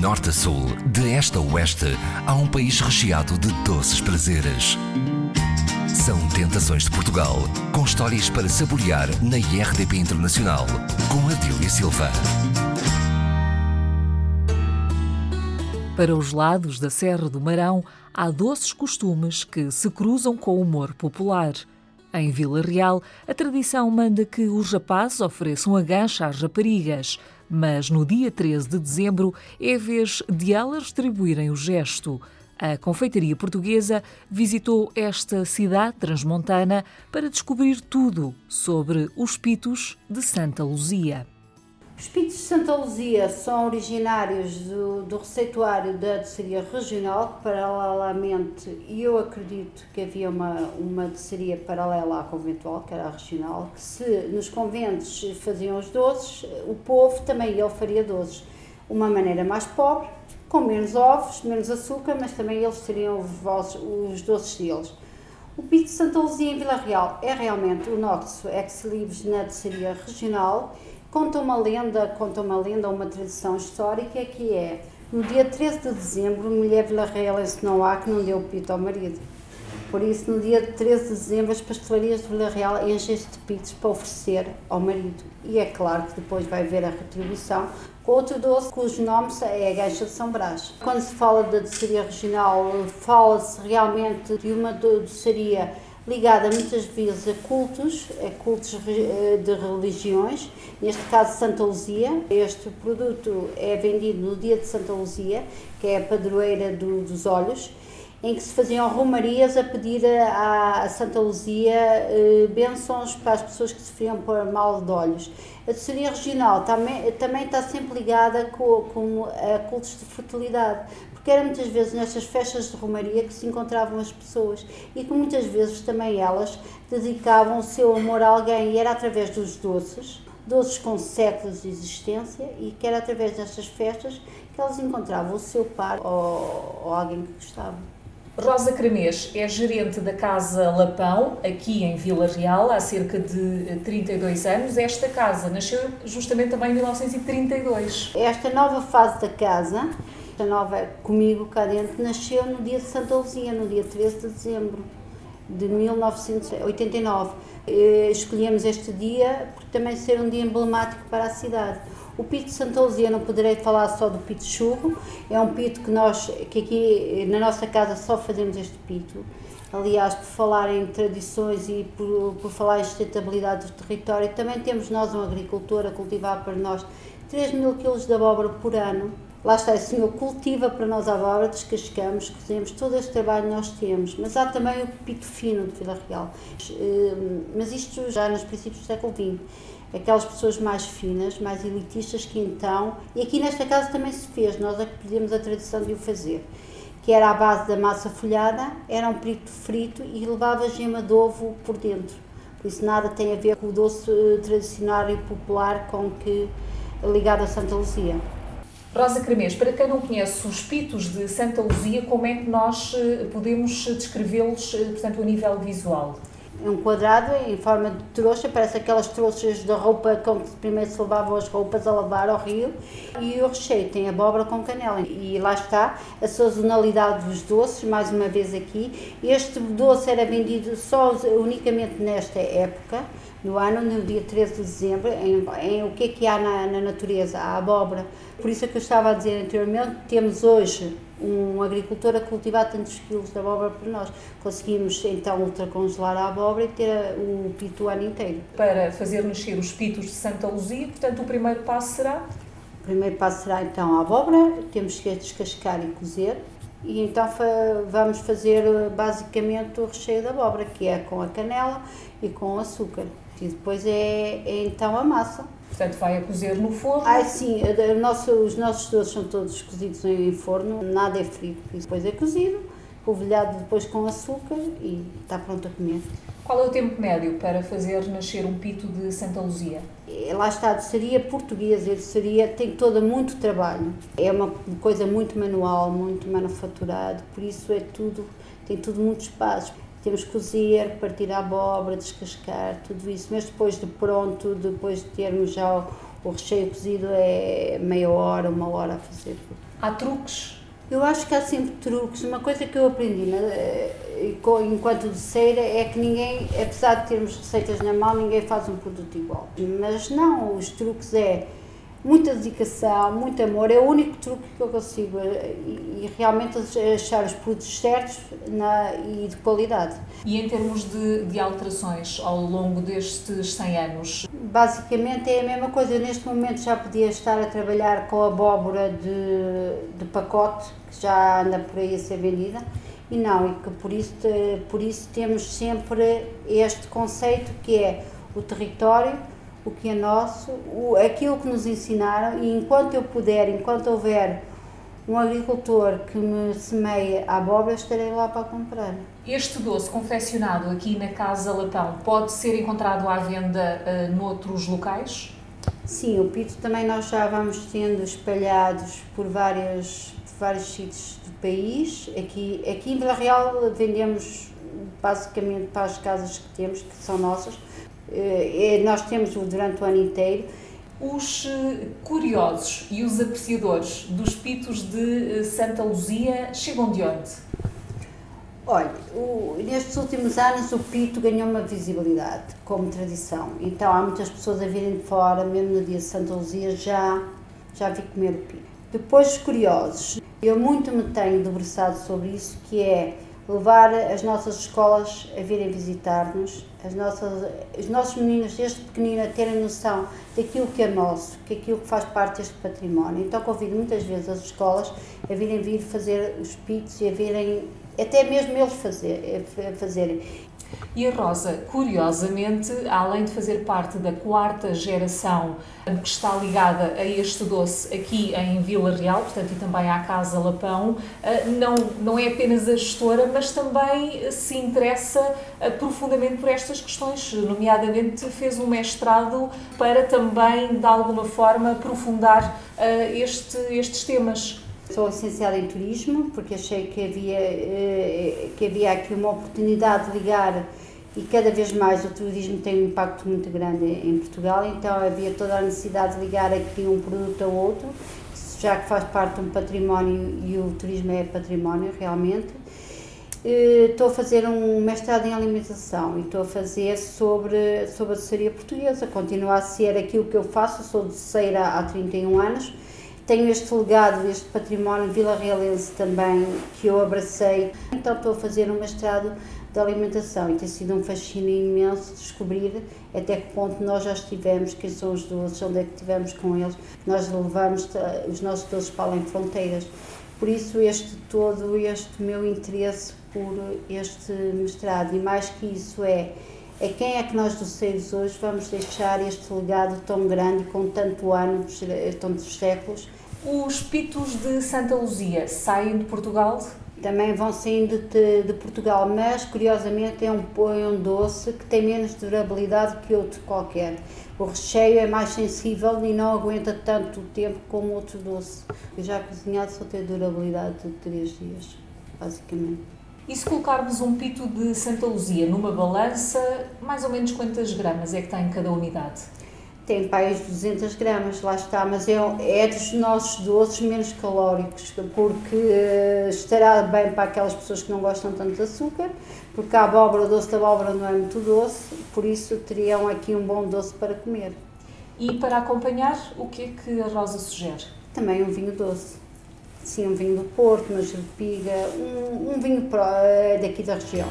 norte a sul, de este a oeste, há um país recheado de doces prazeres. São Tentações de Portugal, com histórias para saborear na IRDP Internacional, com Adília Silva. Para os lados da Serra do Marão, há doces costumes que se cruzam com o humor popular. Em Vila Real, a tradição manda que os rapazes ofereçam a gancha às raparigas, mas no dia 13 de dezembro é vez de elas distribuírem o gesto. A confeitaria portuguesa visitou esta cidade transmontana para descobrir tudo sobre os pitos de Santa Luzia. Os pitos de Santa Luzia são originários do, do receituário da doceria regional, que paralelamente, e eu acredito que havia uma, uma doceria paralela à conventual, que era a regional, que se nos conventos faziam os doces, o povo também ele faria doces. Uma maneira mais pobre, com menos ovos, menos açúcar, mas também eles teriam os, os doces deles. O Pito de Santa Luzia em Vila Real é realmente o nosso ex-libris na doceria regional Conta uma lenda, conta uma lenda, uma tradição histórica que é no dia 13 de dezembro, mulher vilarrealense não há que não deu pito ao marido. Por isso, no dia 13 de dezembro, as pastelarias de Vila Real enchem-se de pitos para oferecer ao marido. E é claro que depois vai haver a retribuição com outro doce cujo nome é a gancha de São Brás. Quando se fala da doçaria regional, fala-se realmente de uma doçaria ligada muitas vezes a cultos, a cultos eh, de religiões, neste caso Santa Luzia. Este produto é vendido no dia de Santa Luzia, que é a padroeira do, dos olhos, em que se faziam romarias a pedir a Santa Luzia eh, bênçãos para as pessoas que sofriam por mal de olhos. A doçaria regional também, também está sempre ligada com, com a cultos de fertilidade, porque era muitas vezes nestas festas de romaria que se encontravam as pessoas e que muitas vezes também elas dedicavam o seu amor a alguém e era através dos doces, doces com séculos de existência e que era através destas festas que elas encontravam o seu par ou, ou alguém que gostavam. Rosa Cremês é gerente da Casa Lapão, aqui em Vila Real, há cerca de 32 anos. Esta casa nasceu justamente também em 1932. Esta nova fase da casa esta nova comigo cá dentro nasceu no dia de Santa Luzia, no dia 13 de dezembro de 1989. Escolhemos este dia por também ser um dia emblemático para a cidade. O Pito de Santa Luzia, não poderei falar só do Pito Churro, é um pito que nós, que aqui na nossa casa só fazemos este pito. Aliás, por falar em tradições e por, por falar em sustentabilidade do território, também temos nós um agricultor a cultivar para nós 3 mil quilos de abóbora por ano Lá está, o Senhor cultiva para nós a abóbora, descascamos, cozemos, todo este trabalho nós temos. Mas há também o pito fino de Vila Real. Hum, mas isto já nos princípios do século XX. Aquelas pessoas mais finas, mais elitistas que então, e aqui nesta casa também se fez, nós é que perdemos a tradição de o fazer, que era à base da massa folhada, era um pito frito e levava gema de ovo por dentro. Por isso nada tem a ver com o doce eh, tradicional e popular com que ligado a Santa Lucia. Rosa Cremês, para quem não conhece os pitos de Santa Luzia, como é que nós eh, podemos descrevê-los, eh, portanto, a nível visual? É um quadrado em forma de trouxa, parece aquelas trouxas da roupa com que primeiro se levavam as roupas a lavar ao rio. E o recheio tem abóbora com canela. E lá está a sazonalidade dos doces, mais uma vez aqui. Este doce era vendido só unicamente nesta época no ano, no dia 13 de dezembro, em, em o que é que há na, na, natureza? A abóbora. Por isso é que eu estava a dizer anteriormente, temos hoje um agricultor a cultivar tantos quilos de abóbora por nós. Conseguimos então ultracongelar a abóbora e ter o pito o ano inteiro. Para fazer nascer os pitos de Santa Luzia, portanto o primeiro passo será? O primeiro passo será então a abóbora, temos que descascar e cozer. E então vamos fazer basicamente o recheio da abóbora, que é com a canela e com o açúcar. E depois é, é então a massa. Portanto, vai a cozer no forno? Ah, sim, nosso, os nossos doces são todos cozidos em forno, nada é frito. E depois é cozido, polvilhado depois com açúcar e está pronto a comer. Qual é o tempo médio para fazer nascer um pito de Santa Luzia? Lá está, a doçaria portuguesa, a doçaria tem toda muito trabalho. É uma coisa muito manual, muito manufaturado, por isso é tudo, tem tudo muito espaço. Temos que cozer, partir a abóbora, descascar, tudo isso. Mas depois de pronto, depois de termos já O recheio cozido é meia hora, uma hora a fazer. Há truques? Eu acho que há sempre truques. Uma coisa que eu aprendi né, enquanto doceira é que ninguém, apesar de termos receitas na mão, ninguém faz um produto igual. Mas não, os truques é muita dedicação, muito amor, é o único truque que eu consigo eh, e, e realmente achar os produtos certos na, e de qualidade. E em termos de, de, alterações ao longo destes 100 anos? Basicamente é a mesma coisa. Eu neste momento já podia estar a trabalhar com abóbora de, de pacote, que já anda por aí a ser vendida, e não, e que por isso, por isso temos sempre este conceito que é o território o que é nosso, o, aquilo que nos ensinaram e enquanto eu puder, enquanto houver um agricultor que me semeia a abóbora, estarei lá para comprar. Este doce confeccionado aqui na Casa Latão pode ser encontrado à venda uh, noutros locais? Sim, o pito também nós já vamos tendo espalhados por vários, por vários sítios do país. Aqui, aqui em Vila Real vendemos basicamente para as casas que temos, que são nossas, nós temos durante o ano inteiro. Os eh, curiosos e os apreciadores dos pitos de eh, Santa Luzia chegam de onde? Olha, o, nestes últimos anos o pito ganhou uma visibilidade como tradição. Então há muitas pessoas a virem de fora, mesmo no dia de Santa Luzia, já, já vi comer o pito. Depois os curiosos. Eu muito me tenho debruçado sobre isso, que é levar as nossas escolas a virem visitar-nos, os nossos meninos desde pequenino a terem noção daquilo que é nosso, que aquilo que faz parte deste património. Então convido muitas vezes as escolas a virem vir fazer os pitos e a virem, até mesmo eles fazer, fazerem. E a Rosa, curiosamente, além de fazer parte da quarta geração que está ligada a este doce aqui em Vila Real, portanto, e também à Casa Lapão, eh, não, não é apenas a gestora, mas também se interessa eh, profundamente por estas questões, nomeadamente fez um mestrado para também, de alguma forma, aprofundar eh, este, estes temas. Sou licenciada em turismo porque achei que havia, eh, que havia aqui uma oportunidade de ligar e cada vez mais o turismo tem um impacto muito grande em Portugal, então havia toda a necessidade de ligar aqui um produto ao outro, já que faz parte de um património e o turismo é património realmente. Eh, estou a fazer um mestrado em alimentação e estou a fazer sobre, sobre a doçaria portuguesa. Continua a ser aquilo que eu faço, sou doceira há 31 anos tenho este legado, este património vila-realense também que eu abracei. Então estou a fazer um mestrado de alimentação e tem sido um fascínio imenso descobrir até que ponto nós já estivemos, quem são os doces, onde é que estivemos com eles. Nós levamos eh, os nossos doces para além de fronteiras. Por isso este todo, este meu interesse por este mestrado e mais que isso é é quem é que nós doceiros hoje vamos deixar este legado tão grande, com tanto anos, tantos séculos. Os pitos de Santa Luzia saem de Portugal? Também vão saindo de, de Portugal, mas curiosamente é um, é um doce que tem menos durabilidade que outro qualquer. O recheio é mais sensível e não aguenta tanto tempo como outro doce. Eu já cozinhado só tem durabilidade de 3 dias, basicamente. E se colocarmos um pito de Santa Luzia numa balança, mais ou menos quantas gramas é que tem cada unidade? Tem para 200 gramas, lá está, mas é, é dos nossos doces menos calóricos, porque uh, estará bem para aquelas pessoas que não gostam tanto de açúcar, porque a abóbora, o doce da abóbora não é muito doce, por isso teriam aqui um bom doce para comer. E para acompanhar, o que é que a Rosa sugere? Também um vinho doce. Sim, um vinho do Porto, uma jerpiga, um, um vinho pro, eh, daqui da região.